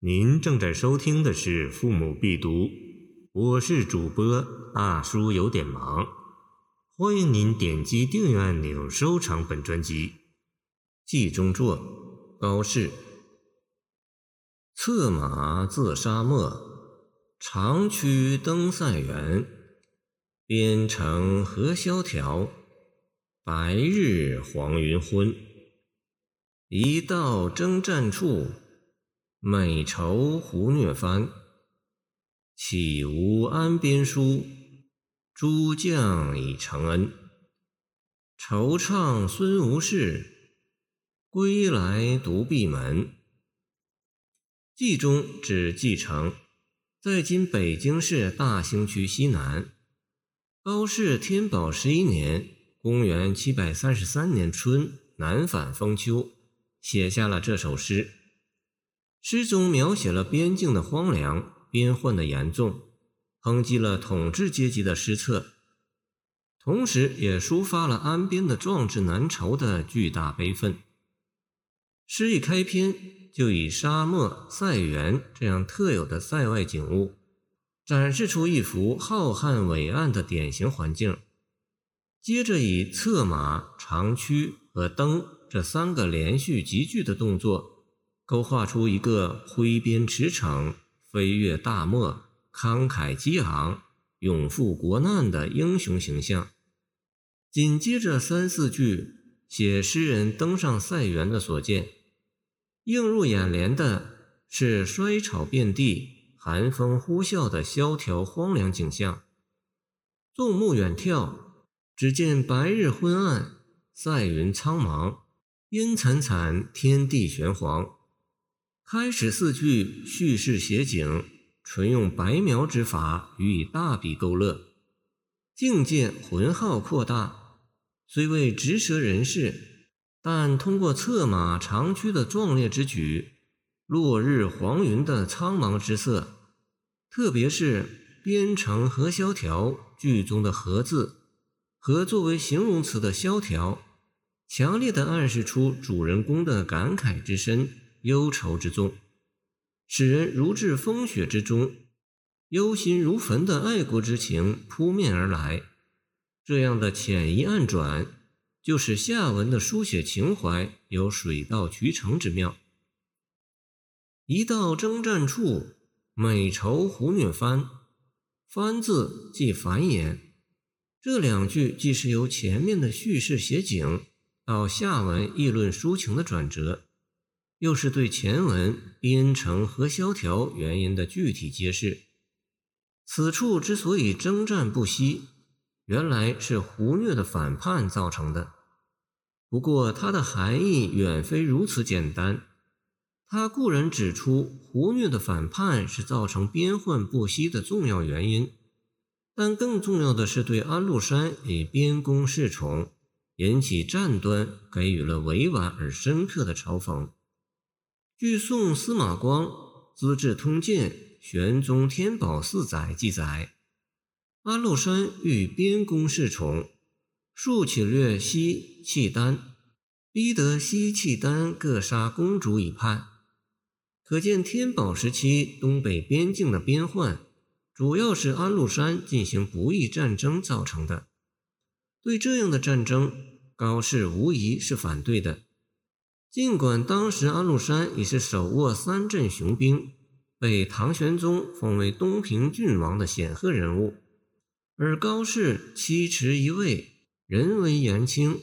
您正在收听的是《父母必读》，我是主播大叔，有点忙。欢迎您点击订阅按钮，收藏本专辑。记中作，高适。策马自沙漠，长驱登塞垣。边城何萧条，白日黄云昏。一到征战处。美愁胡虐番，岂无安边书？诸将已承恩。惆怅孙无事，归来独闭门。冀中指冀城，在今北京市大兴区西南。高适天宝十一年（公元733年春）南返封丘，写下了这首诗。诗中描写了边境的荒凉、边患的严重，抨击了统治阶级的失策，同时也抒发了安边的壮志难酬的巨大悲愤。诗一开篇就以沙漠、塞原这样特有的塞外景物，展示出一幅浩瀚伟岸的典型环境，接着以策马、长驱和登这三个连续急剧的动作。勾画出一个挥鞭驰骋、飞越大漠、慷慨激昂、勇赴国难的英雄形象。紧接着三四句写诗人登上塞垣的所见，映入眼帘的是衰草遍地、寒风呼啸的萧条荒凉景象。纵目远眺，只见白日昏暗，塞云苍茫，阴惨惨，天地玄黄。开始四句叙事写景，纯用白描之法予以大笔勾勒，境界浑浩扩大。虽未直舌人世，但通过策马长驱的壮烈之举，落日黄云的苍茫之色，特别是“边城何萧条”句中的“何”字和作为形容词的“萧条”，强烈的暗示出主人公的感慨之深。忧愁之重，使人如置风雪之中，忧心如焚的爱国之情扑面而来。这样的浅移暗转，就使下文的书写情怀有水到渠成之妙。一到征战处，美愁胡虐翻，翻字即繁衍。这两句既是由前面的叙事写景，到下文议论抒情的转折。又是对前文边城和萧条原因的具体揭示。此处之所以征战不息，原来是胡虐的反叛造成的。不过，它的含义远非如此简单。它固然指出胡虐的反叛是造成边患不息的重要原因，但更重要的是对安禄山以边功恃宠，引起战端，给予了委婉而深刻的嘲讽。据宋司马光《资治通鉴·玄宗天宝四载》记载，安禄山欲边功恃宠，数起略西契丹，逼得西契丹各杀公主以叛。可见天宝时期东北边境的边患，主要是安禄山进行不义战争造成的。对这样的战争，高适无疑是反对的。尽管当时安禄山已是手握三镇雄兵，被唐玄宗封为东平郡王的显赫人物，而高适七迟一位，人微言轻，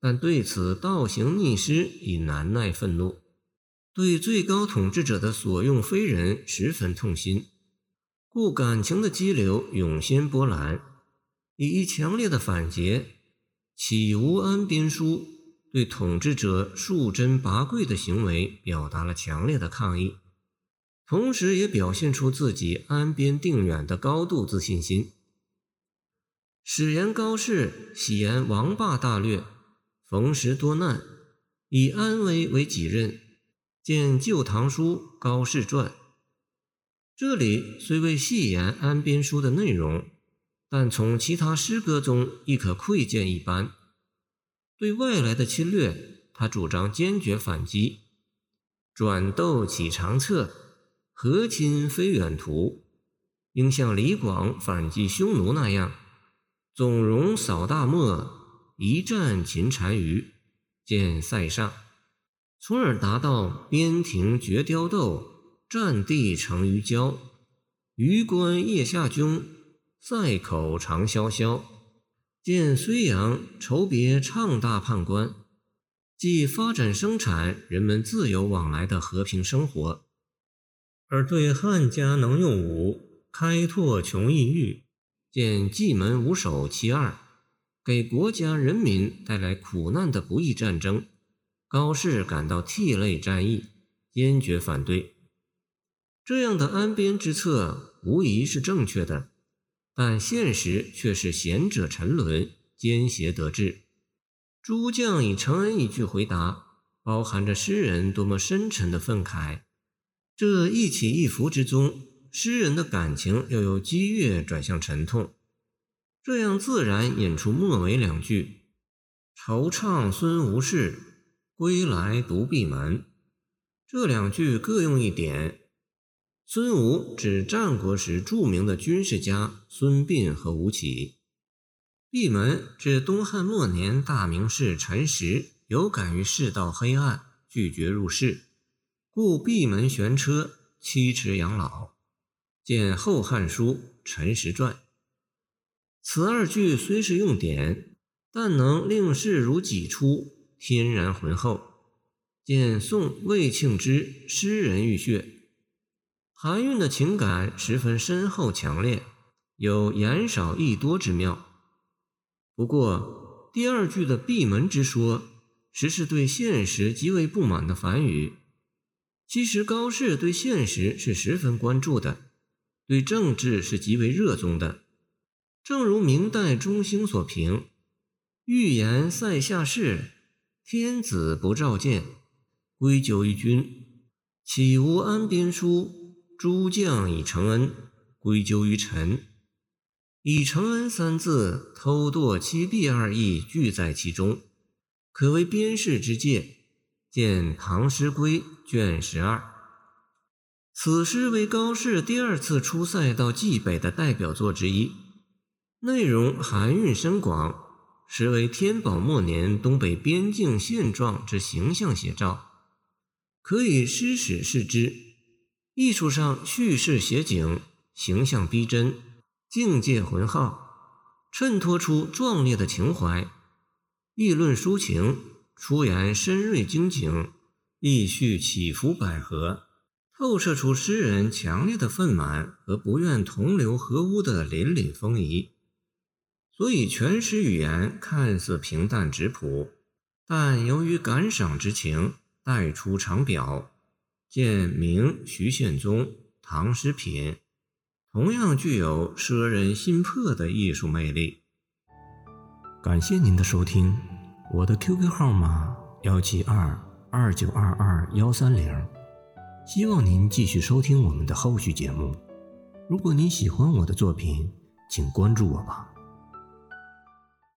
但对此倒行逆施已难耐愤怒，对最高统治者的所用非人十分痛心，故感情的激流涌现波澜，以一强烈的反诘：“岂无安边书？”对统治者树珍拔贵的行为表达了强烈的抗议，同时也表现出自己安边定远的高度自信心。史言高适喜言王霸大略，逢时多难，以安危为己任。见《旧唐书·高适传》。这里虽未细言安边书的内容，但从其他诗歌中亦可窥见一斑。对外来的侵略，他主张坚决反击。转斗起长策，和亲非远图，应像李广反击匈奴那样，纵容扫大漠，一战擒单于，见塞上，从而达到边庭决雕斗，战地成于郊，榆关腋下军，塞口长萧萧，见睢阳筹别畅大判官，即发展生产，人们自由往来的和平生活。而对汉家能用武，开拓穷异域，见蓟门五首其二，给国家人民带来苦难的不义战争，高适感到涕泪战役，坚决反对。这样的安边之策无疑是正确的，但现实却是贤者沉沦，奸邪得志。诸将以承恩一句回答，包含着诗人多么深沉的愤慨。这一起一伏之中，诗人的感情要由激越转向沉痛，这样自然引出末尾两句：“惆怅孙吴氏，归来独闭门。”这两句各用一点。孙吴指战国时著名的军事家孙膑和吴起，闭门指东汉末年大名士陈实有感于世道黑暗，拒绝入仕。故闭门悬车，七尺养老。见《后汉书·陈实传》。此二句虽是用典，但能令事如己出，天然浑厚。见宋魏庆之《诗人玉穴》。韩愈的情感十分深厚强烈，有言少意多之妙。不过第二句的闭门之说，实是对现实极为不满的反语。其实高适对现实是十分关注的，对政治是极为热衷的。正如明代中兴所评：“欲言塞下事，天子不召见，归咎于君；岂无安边书，诸将以承恩，归咎于臣。以承恩三字，偷堕欺弊二义俱在其中，可为边事之戒。”见《唐诗归》卷十二，此诗为高适第二次出塞到冀北的代表作之一，内容含蕴深广，实为天宝末年东北边境现状之形象写照，可以诗史视之。艺术上叙事写景，形象逼真，境界浑浩，衬托出壮烈的情怀；议论抒情。出言深锐精警，意绪起伏百合，透射出诗人强烈的愤满和不愿同流合污的凛凛风仪。所以全诗语言看似平淡质朴，但由于感赏之情带出长表。见明徐献宗《唐诗品》，同样具有摄人心魄的艺术魅力。感谢您的收听。我的 QQ 号码幺七二二九二二幺三零，希望您继续收听我们的后续节目。如果您喜欢我的作品，请关注我吧。